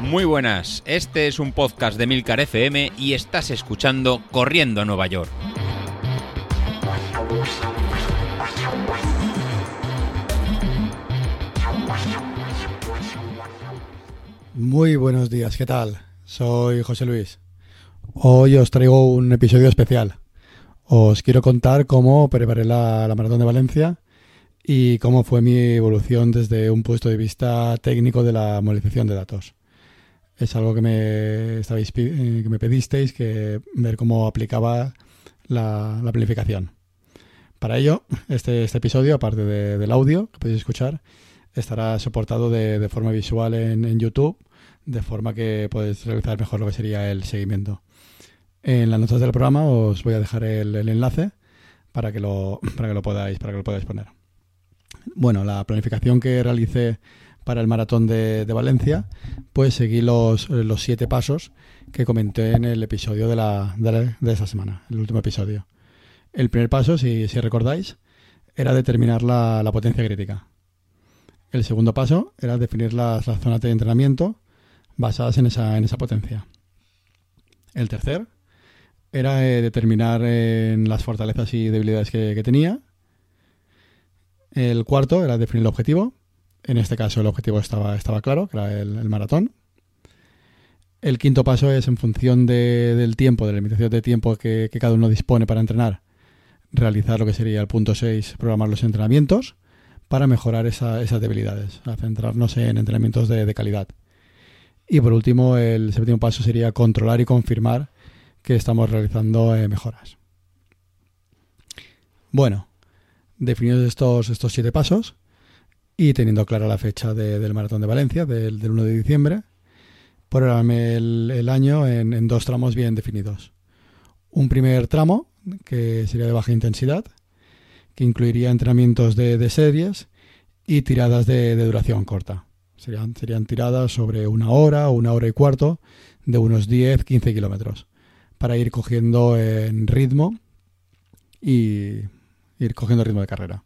Muy buenas, este es un podcast de Milcar FM y estás escuchando Corriendo a Nueva York. Muy buenos días, ¿qué tal? Soy José Luis. Hoy os traigo un episodio especial. Os quiero contar cómo preparé la, maratón de Valencia y cómo fue mi evolución desde un puesto de vista técnico de la movilización de datos. Es algo que me, estabais, eh, que me pedisteis, que ver cómo aplicaba la, planificación. Para ello, este, este episodio, aparte del audio que podéis escuchar, estará soportado de, forma visual en, YouTube, de forma que podéis realizar mejor lo que sería el seguimiento. En las notas del programa os voy a dejar el, enlace para que, lo, para, que lo podáis, para que lo podáis poner. Bueno, la planificación que realicé para el maratón de, Valencia, pues seguí los, los, siete pasos que comenté en el episodio de, la, de, esa semana, el último episodio. El primer paso, si, recordáis, era determinar la, potencia crítica. El segundo paso era definir las, zonas de entrenamiento basadas en esa, en esa potencia. El tercer era eh, determinar en las fortalezas y debilidades que, tenía. El cuarto era definir el objetivo. En este caso el objetivo estaba, claro, que era el, maratón. El quinto paso es en función del tiempo, de la limitación de tiempo que, cada uno dispone para entrenar, realizar lo que sería el punto 6, programar los entrenamientos para mejorar esas debilidades, centrarnos en entrenamientos de, calidad. Y por último, el séptimo paso sería controlar y confirmar que estamos realizando eh, mejoras. Bueno, definidos estos, estos siete pasos y teniendo clara la fecha del Maratón de Valencia, del, 1 de diciembre, programé el, año en, en dos tramos bien definidos. Un primer tramo, que sería de baja intensidad, que incluiría entrenamientos de, series y tiradas de, duración corta. Serían, serían tiradas sobre una hora o una hora y cuarto de unos 10-15 kilómetros para ir cogiendo en ritmo y ir cogiendo ritmo de carrera.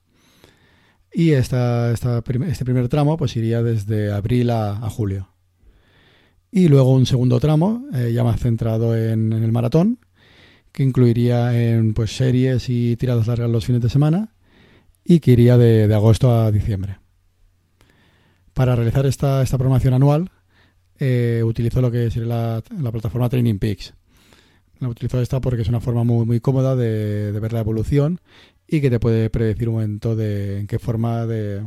Y esta, este primer tramo pues iría desde abril a, julio. Y luego un segundo tramo, eh, ya más centrado en, el maratón, que incluiría en pues, series y tiradas largas los fines de semana y que iría de, agosto a diciembre. Para realizar esta, esta programación anual eh, utilizo lo que sería la, la, plataforma Training Peaks. La utilizo esta porque es una forma muy, muy cómoda de, ver la evolución y que te puede predecir un momento de en qué forma de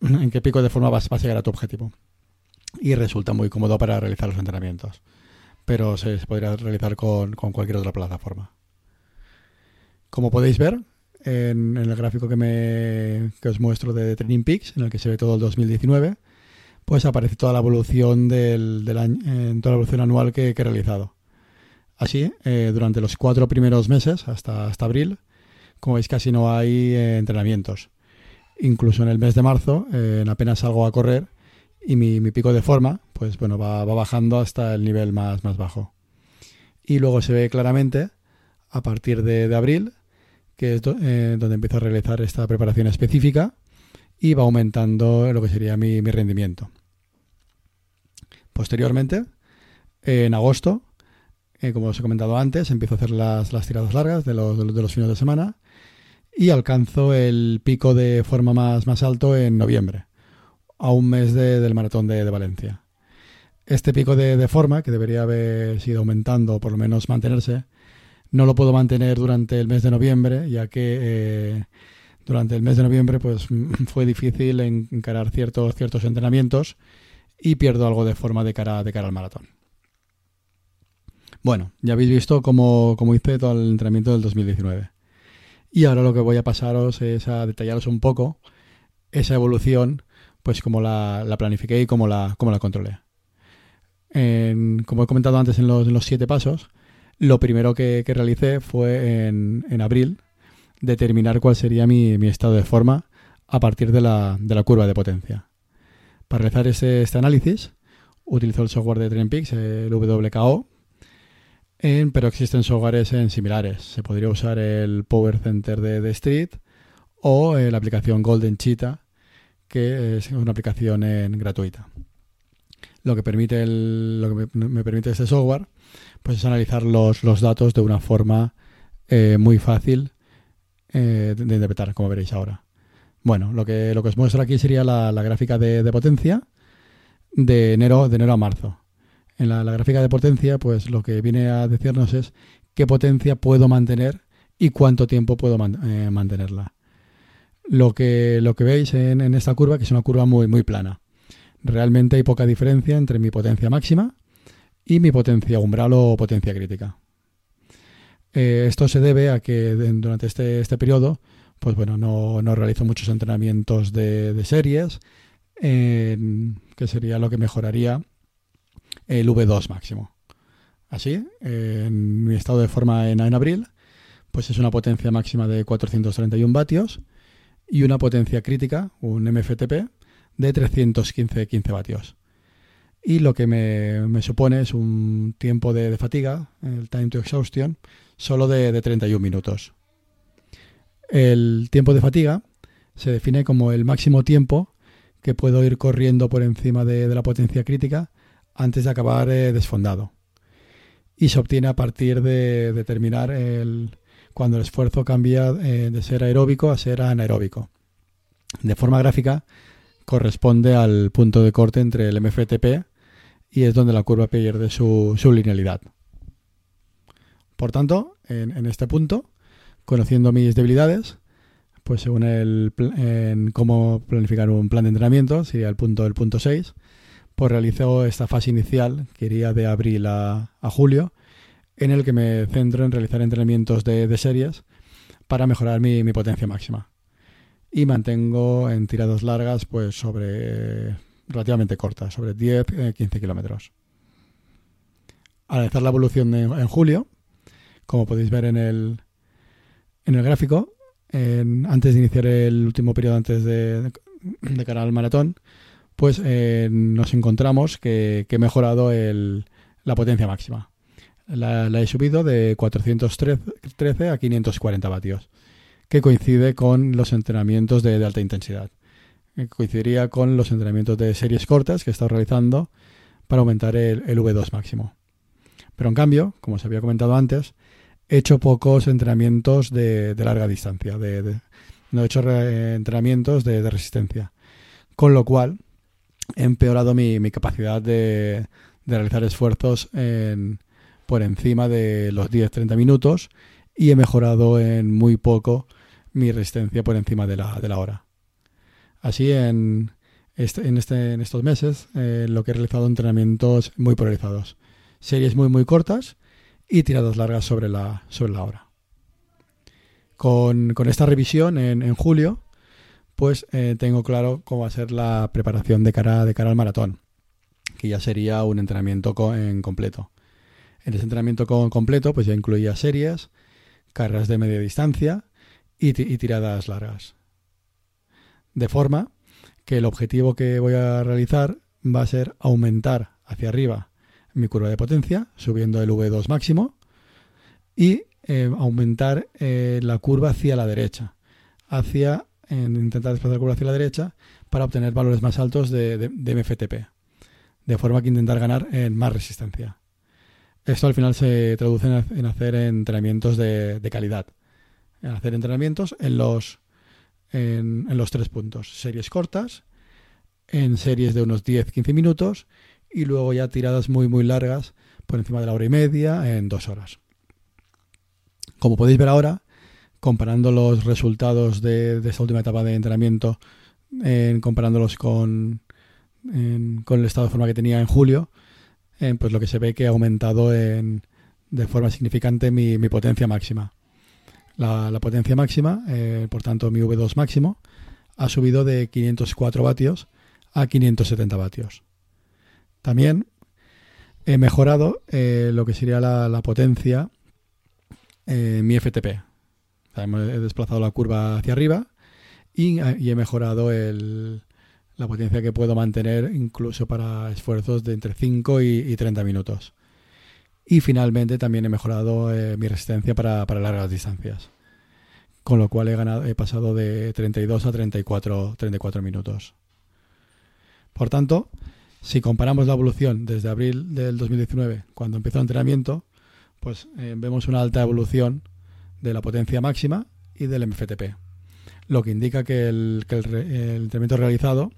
en qué pico de forma vas, a llegar a tu objetivo. Y resulta muy cómodo para realizar los entrenamientos pero se podría realizar con, cualquier otra plataforma. Como podéis ver en, el gráfico que, me, os muestro de Training Peaks, en el que se ve todo el 2019, pues aparece toda la evolución del, año, toda la evolución anual que, he realizado. Así, eh, durante los cuatro primeros meses, hasta, hasta abril, como veis casi no hay eh, entrenamientos. Incluso en el mes de marzo, eh, apenas salgo a correr y mi, pico de forma, pues bueno, va, bajando hasta el nivel más, más bajo. Y luego se ve claramente, a partir de, abril, que es eh, donde empiezo a realizar esta preparación específica y va aumentando lo que sería mi, rendimiento. Posteriormente, en agosto, eh, como os he comentado antes, empiezo a hacer las, tiradas largas de los, fines de semana y alcanzo el pico de forma más, más alto en noviembre a un mes del maratón de, Valencia. Este pico de, forma, que debería haber sido aumentando o por lo menos mantenerse, no lo puedo mantener durante el mes de noviembre, ya que eh, durante el mes de noviembre pues, fue difícil encarar ciertos, ciertos entrenamientos y pierdo algo de forma de cara, de cara al maratón. Bueno, ya habéis visto cómo, cómo hice todo el entrenamiento del 2019. Y ahora lo que voy a pasaros es a detallaros un poco esa evolución pues como la, la planifiqué y cómo la, cómo la controlé. como he comentado antes en los, los siete pasos, lo primero que, que realicé fue en, en, abril determinar cuál sería mi, mi, estado de forma a partir de la, de la curva de potencia. Para realizar ese, este análisis, utilizo el software de TrainPix, el WKO, pero existen softwares en similares. Se podría usar el Power Center de, de Street o eh, la aplicación Golden Cheetah que es una aplicación gratuita. Lo que permite lo que me, permite este software pues es analizar los, datos de una forma eh, muy fácil eh, de, interpretar, como veréis ahora. Bueno, lo que, os muestro aquí sería la, gráfica de, potencia de enero a marzo. En la, gráfica de potencia, pues lo que viene a decirnos es qué potencia puedo mantener y cuánto tiempo puedo eh, mantenerla. Lo que, lo que veis en, esta curva, que es una curva muy, muy plana. Realmente hay poca diferencia entre mi potencia máxima y mi potencia umbral o potencia crítica. Eh, esto se debe a que durante este, este periodo, pues bueno, no, no realizo muchos entrenamientos de, series, que sería lo que mejoraría el V2 máximo. Así, en mi estado de forma en, en abril, pues es una potencia máxima de 431 vatios y una potencia crítica, un MFTP, de 315 15 vatios y lo que me, supone es un tiempo de, fatiga, el time to exhaustion, solo de, 31 minutos. El tiempo de fatiga se define como el máximo tiempo que puedo ir corriendo por encima de, la potencia crítica antes de acabar eh, desfondado. Y se obtiene a partir de, determinar el, cuando el esfuerzo cambia eh, de ser aeróbico a ser anaeróbico. De forma gráfica, corresponde al punto de corte entre el MFTP y es donde la curva pierde su, linealidad. Por tanto, en, este punto, conociendo mis debilidades, pues según el en cómo planificar un plan de entrenamiento, sería el punto del punto 6, pues realizo esta fase inicial, que iría de abril a, julio, en el que me centro en realizar entrenamientos de, series para mejorar mi, potencia máxima. Y mantengo en tiradas largas pues sobre relativamente corta, sobre 10-15 eh, kilómetros. Al analizar la evolución en julio, como podéis ver en el, en el gráfico, antes de iniciar el último periodo antes de, de cara al maratón, pues eh, nos encontramos que, he mejorado la potencia máxima. La, he subido de 413 a 540 vatios, que coincide con los entrenamientos de alta intensidad coincidiría con los entrenamientos de series cortas que he estado realizando para aumentar el, V2 máximo. Pero en cambio, como os había comentado antes, he hecho pocos entrenamientos de, larga distancia, no he hecho entrenamientos de, resistencia, con lo cual he empeorado mi, capacidad de, realizar esfuerzos por encima de los 10-30 minutos y he mejorado en muy poco mi resistencia por encima de la hora. Así, en, este, este, estos meses, eh, lo que he realizado entrenamientos muy polarizados. Series muy, muy cortas y tiradas largas sobre la, sobre la hora. Con, esta revisión en, julio, pues eh, tengo claro cómo va a ser la preparación de cara, de cara al maratón, que ya sería un entrenamiento en completo. En ese entrenamiento completo, pues ya incluía series, carreras de media distancia y tiradas largas. De forma que el objetivo que voy a realizar va a ser aumentar hacia arriba mi curva de potencia, subiendo el V2 máximo, y eh, aumentar eh, la curva hacia la derecha, hacia intentar desplazar la curva hacia la derecha para obtener valores más altos de, MFTP, de forma que intentar ganar en más resistencia. Esto al final se traduce en, hacer entrenamientos de, de calidad, en hacer entrenamientos en los en, los tres puntos. Series cortas, en series de unos 10-15 minutos y luego ya tiradas muy muy largas por encima de la hora y media en dos horas. Como podéis ver ahora, comparando los resultados de, esta última etapa de entrenamiento, en, comparándolos con, con el estado de forma que tenía en julio, pues lo que se ve que ha aumentado en, de forma significante mi potencia máxima la, potencia máxima, eh, por tanto mi V2 máximo, ha subido de 504 vatios a 570 vatios. También he mejorado eh, lo que sería la, potencia en mi FTP. He desplazado la curva hacia arriba y, he mejorado la potencia que puedo mantener incluso para esfuerzos de entre 5 y, 30 minutos. Y finalmente también he mejorado eh, mi resistencia para, largas distancias. con lo cual he, ganado, he pasado de 32 a 34, 34 minutos. Por tanto, si comparamos la evolución desde abril del 2019, cuando empezó el entrenamiento, pues eh, vemos una alta evolución de la potencia máxima y del MFTP, lo que indica que el, entrenamiento realizado,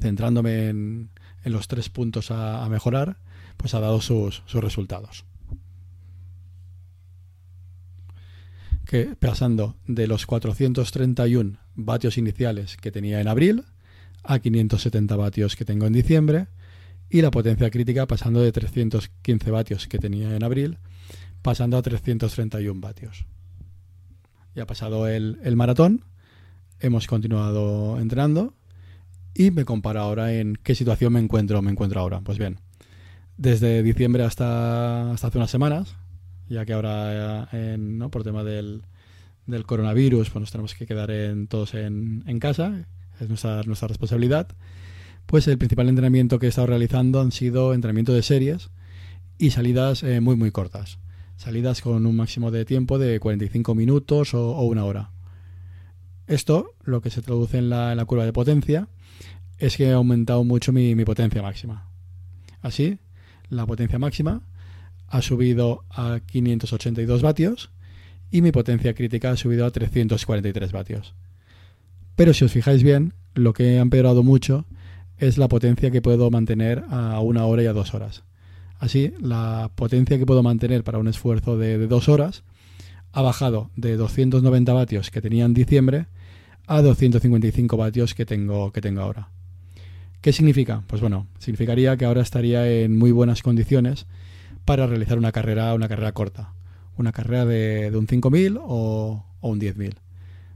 centrándome en, los tres puntos a, mejorar, pues ha dado sus, sus resultados. que pasando de los 431 vatios iniciales que tenía en abril a 570 vatios que tengo en diciembre y la potencia crítica pasando de 315 vatios que tenía en abril pasando a 331 vatios. Ya ha pasado el, maratón, hemos continuado entrenando y me comparo ahora en qué situación me encuentro, me encuentro ahora. Pues bien, desde diciembre hasta, hace unas semanas, ya que ahora ¿no? por tema del, del, coronavirus pues nos tenemos que quedar en, todos en, casa, es nuestra, nuestra responsabilidad, pues el principal entrenamiento que he estado realizando han sido entrenamiento de series y salidas eh, muy muy cortas. Salidas con un máximo de tiempo de 45 minutos o, una hora. Esto, lo que se traduce en la, curva de potencia, es que he aumentado mucho mi, mi potencia máxima. Así, la potencia máxima ha subido a 582 vatios y mi potencia crítica ha subido a 343 vatios. Pero si os fijáis bien, lo que ha empeorado mucho es la potencia que puedo mantener a una hora y a dos horas. Así, la potencia que puedo mantener para un esfuerzo de, dos horas ha bajado de 290 vatios que tenía en diciembre a 255 vatios que tengo, que tengo ahora. ¿Qué significa? Pues bueno, significaría que ahora estaría en muy buenas condiciones para realizar una carrera, una carrera corta, una carrera de, un 5.000 o, un 10.000.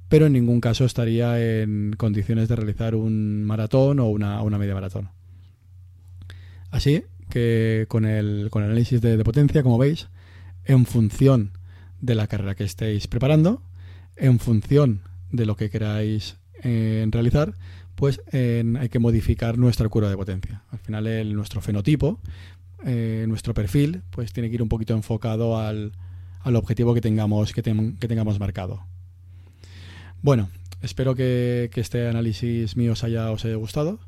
Pero en ningún caso estaría en condiciones de realizar un maratón o una, media maratón. Así que con el, con el análisis de, potencia, como veis, en función de la carrera que estéis preparando, en función de lo que queráis eh, realizar, pues hay que modificar nuestra curva de potencia. Al final, nuestro fenotipo eh, nuestro perfil pues tiene que ir un poquito enfocado al, objetivo que tengamos, que, tengamos marcado. Bueno, espero que, este análisis mío os haya, os haya gustado.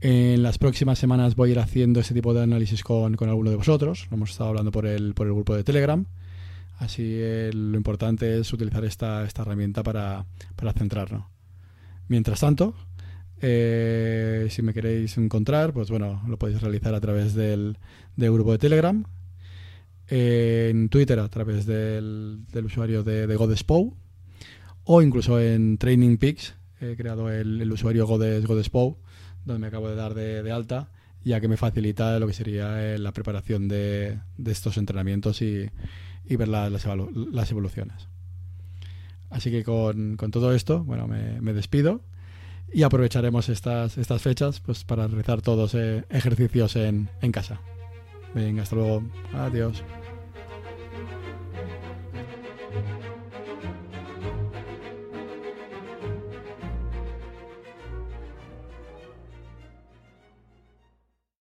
En las próximas semanas voy a ir haciendo este tipo de análisis con, con alguno de vosotros. Lo hemos estado hablando por el, por el grupo de Telegram. Así eh, lo importante es utilizar esta, esta herramienta para, para centrarnos. Mientras tanto, eh, si me queréis encontrar, pues bueno, lo podéis realizar a través del, grupo de Telegram, en Twitter a través del, usuario de, de Godespow o incluso en Training Peaks. He creado el, usuario Godes, Godespow, donde me acabo de dar de, alta, ya que me facilita lo que sería eh, la preparación de, estos entrenamientos y, ver las, evoluciones. Así que con, todo esto, bueno, me despido y aprovecharemos estas, fechas pues, para realizar todos eh, ejercicios en casa. Venga, hasta luego. Adiós.